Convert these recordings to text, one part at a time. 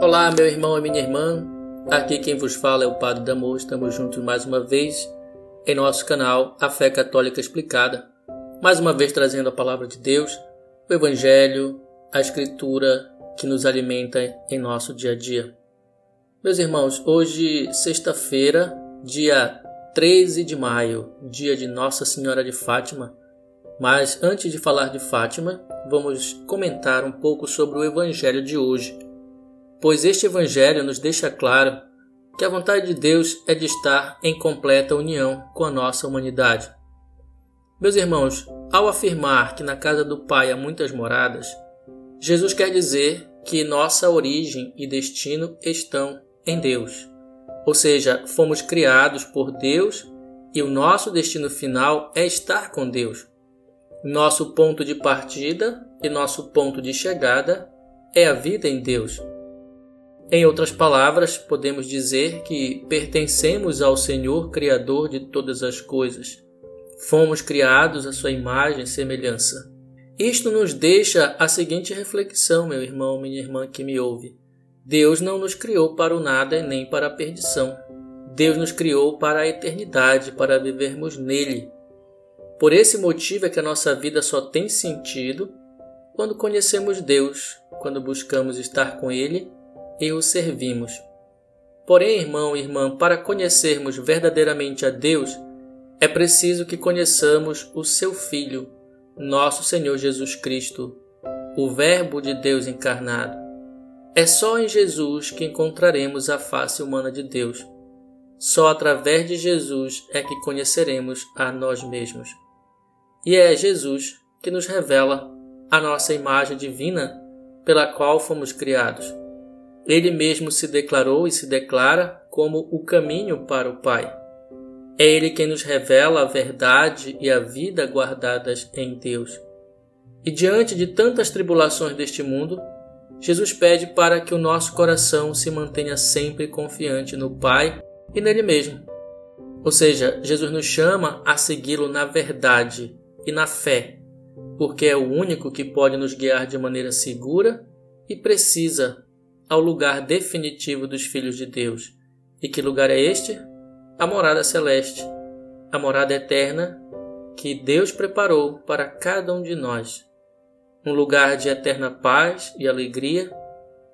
Olá, meu irmão e minha irmã. Aqui quem vos fala é o Padre Damor. Estamos juntos mais uma vez em nosso canal A Fé Católica Explicada. Mais uma vez trazendo a palavra de Deus, o Evangelho, a Escritura que nos alimenta em nosso dia a dia. Meus irmãos, hoje, sexta-feira, dia 13 de maio, dia de Nossa Senhora de Fátima. Mas antes de falar de Fátima, vamos comentar um pouco sobre o Evangelho de hoje pois este Evangelho nos deixa claro que a vontade de Deus é de estar em completa união com a nossa humanidade. Meus irmãos, ao afirmar que na casa do Pai há muitas moradas, Jesus quer dizer que nossa origem e destino estão em Deus. Ou seja, fomos criados por Deus e o nosso destino final é estar com Deus. Nosso ponto de partida e nosso ponto de chegada é a vida em Deus. Em outras palavras, podemos dizer que pertencemos ao Senhor Criador de todas as coisas. Fomos criados à sua imagem e semelhança. Isto nos deixa a seguinte reflexão, meu irmão, minha irmã que me ouve. Deus não nos criou para o nada nem para a perdição. Deus nos criou para a eternidade, para vivermos nele. Por esse motivo é que a nossa vida só tem sentido quando conhecemos Deus, quando buscamos estar com Ele e o servimos. Porém, irmão e irmã, para conhecermos verdadeiramente a Deus, é preciso que conheçamos o seu Filho, nosso Senhor Jesus Cristo, o Verbo de Deus encarnado. É só em Jesus que encontraremos a face humana de Deus. Só através de Jesus é que conheceremos a nós mesmos. E é Jesus que nos revela a nossa imagem divina pela qual fomos criados. Ele mesmo se declarou e se declara como o caminho para o Pai. É Ele quem nos revela a verdade e a vida guardadas em Deus. E diante de tantas tribulações deste mundo, Jesus pede para que o nosso coração se mantenha sempre confiante no Pai e nele mesmo. Ou seja, Jesus nos chama a segui-lo na verdade e na fé, porque é o único que pode nos guiar de maneira segura e precisa ao lugar definitivo dos filhos de Deus. E que lugar é este? A morada celeste, a morada eterna que Deus preparou para cada um de nós. Um lugar de eterna paz e alegria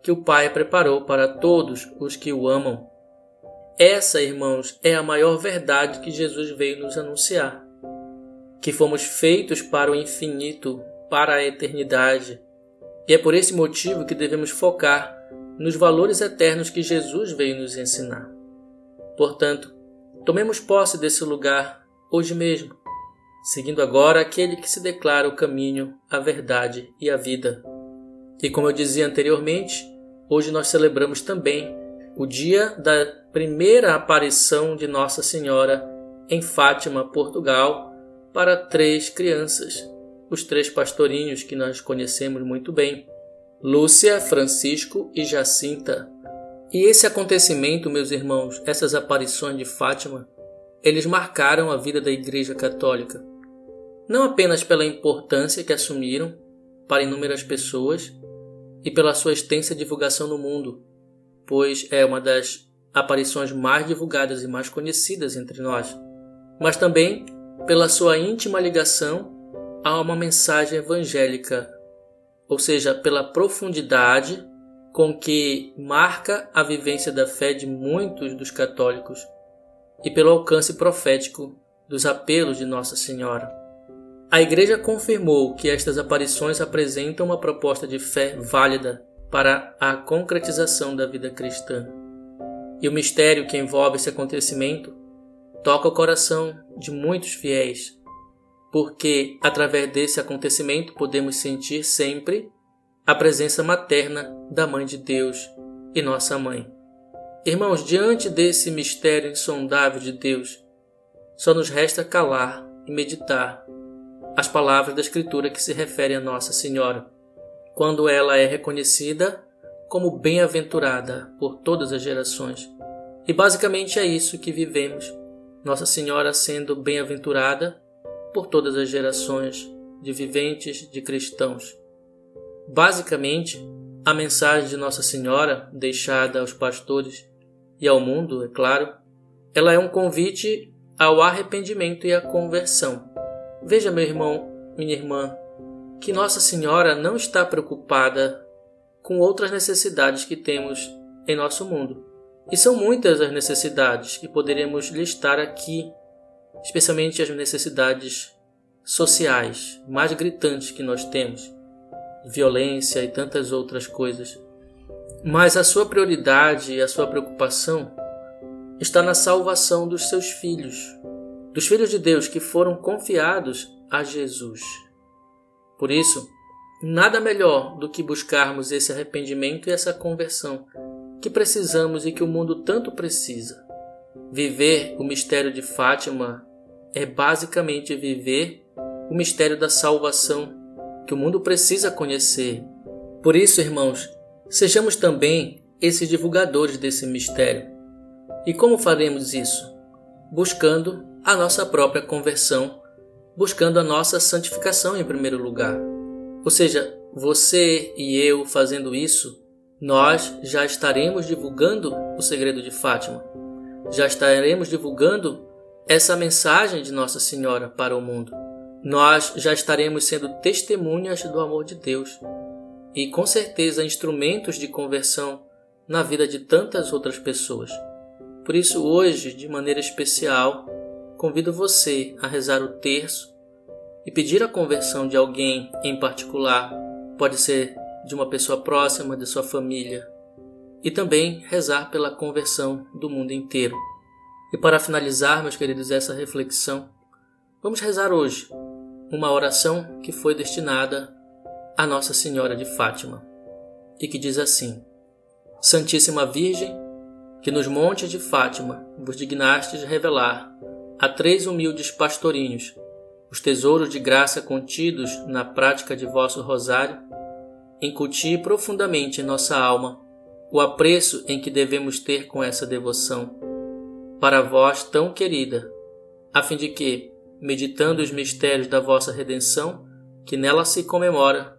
que o Pai preparou para todos os que o amam. Essa, irmãos, é a maior verdade que Jesus veio nos anunciar. Que fomos feitos para o infinito, para a eternidade. E é por esse motivo que devemos focar nos valores eternos que Jesus veio nos ensinar. Portanto, tomemos posse desse lugar hoje mesmo, seguindo agora aquele que se declara o caminho, a verdade e a vida. E como eu dizia anteriormente, hoje nós celebramos também o dia da primeira aparição de Nossa Senhora em Fátima, Portugal, para três crianças, os três pastorinhos que nós conhecemos muito bem Lúcia, Francisco e Jacinta. E esse acontecimento, meus irmãos, essas aparições de Fátima, eles marcaram a vida da Igreja Católica. Não apenas pela importância que assumiram para inúmeras pessoas e pela sua extensa divulgação no mundo, pois é uma das aparições mais divulgadas e mais conhecidas entre nós, mas também pela sua íntima ligação a uma mensagem evangélica ou seja, pela profundidade com que marca a vivência da fé de muitos dos católicos e pelo alcance profético dos apelos de Nossa Senhora. A Igreja confirmou que estas aparições apresentam uma proposta de fé válida para a concretização da vida cristã. E o mistério que envolve esse acontecimento toca o coração de muitos fiéis porque através desse acontecimento podemos sentir sempre a presença materna da Mãe de Deus e nossa Mãe. Irmãos, diante desse mistério insondável de Deus, só nos resta calar e meditar as palavras da Escritura que se referem a Nossa Senhora, quando ela é reconhecida como bem-aventurada por todas as gerações. E basicamente é isso que vivemos, Nossa Senhora sendo bem-aventurada por todas as gerações de viventes de cristãos. Basicamente, a mensagem de Nossa Senhora, deixada aos pastores e ao mundo, é claro, ela é um convite ao arrependimento e à conversão. Veja, meu irmão, minha irmã, que Nossa Senhora não está preocupada com outras necessidades que temos em nosso mundo. E são muitas as necessidades que poderíamos listar aqui, especialmente as necessidades sociais mais gritantes que nós temos, violência e tantas outras coisas. Mas a sua prioridade e a sua preocupação está na salvação dos seus filhos, dos filhos de Deus que foram confiados a Jesus. Por isso, nada melhor do que buscarmos esse arrependimento e essa conversão que precisamos e que o mundo tanto precisa. Viver o mistério de Fátima é basicamente viver o mistério da salvação que o mundo precisa conhecer. Por isso, irmãos, sejamos também esses divulgadores desse mistério. E como faremos isso? Buscando a nossa própria conversão buscando a nossa santificação em primeiro lugar. Ou seja, você e eu fazendo isso, nós já estaremos divulgando o segredo de Fátima. Já estaremos divulgando essa mensagem de Nossa Senhora para o mundo. Nós já estaremos sendo testemunhas do amor de Deus e com certeza instrumentos de conversão na vida de tantas outras pessoas. Por isso, hoje, de maneira especial, convido você a rezar o terço e pedir a conversão de alguém em particular. Pode ser de uma pessoa próxima de sua família. E também rezar pela conversão do mundo inteiro. E para finalizar, meus queridos, essa reflexão, vamos rezar hoje uma oração que foi destinada a Nossa Senhora de Fátima e que diz assim: Santíssima Virgem, que nos montes de Fátima vos dignastes revelar a três humildes pastorinhos os tesouros de graça contidos na prática de vosso rosário, incutir profundamente em nossa alma o apreço em que devemos ter com essa devoção, para vós tão querida, a fim de que, meditando os mistérios da vossa redenção, que nela se comemora,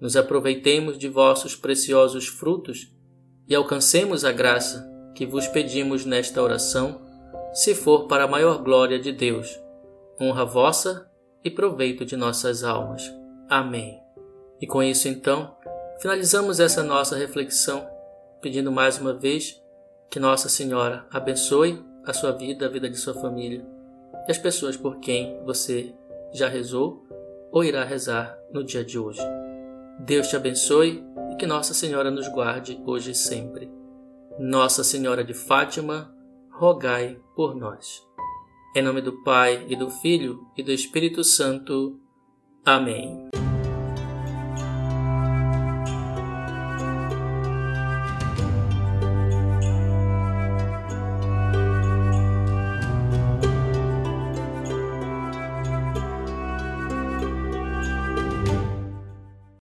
nos aproveitemos de vossos preciosos frutos e alcancemos a graça que vos pedimos nesta oração, se for para a maior glória de Deus. Honra vossa e proveito de nossas almas. Amém. E com isso, então, finalizamos essa nossa reflexão, pedindo mais uma vez que Nossa Senhora abençoe a sua vida, a vida de sua família e as pessoas por quem você já rezou ou irá rezar no dia de hoje. Deus te abençoe e que Nossa Senhora nos guarde hoje e sempre. Nossa Senhora de Fátima, rogai por nós. Em nome do Pai, e do Filho, e do Espírito Santo. Amém.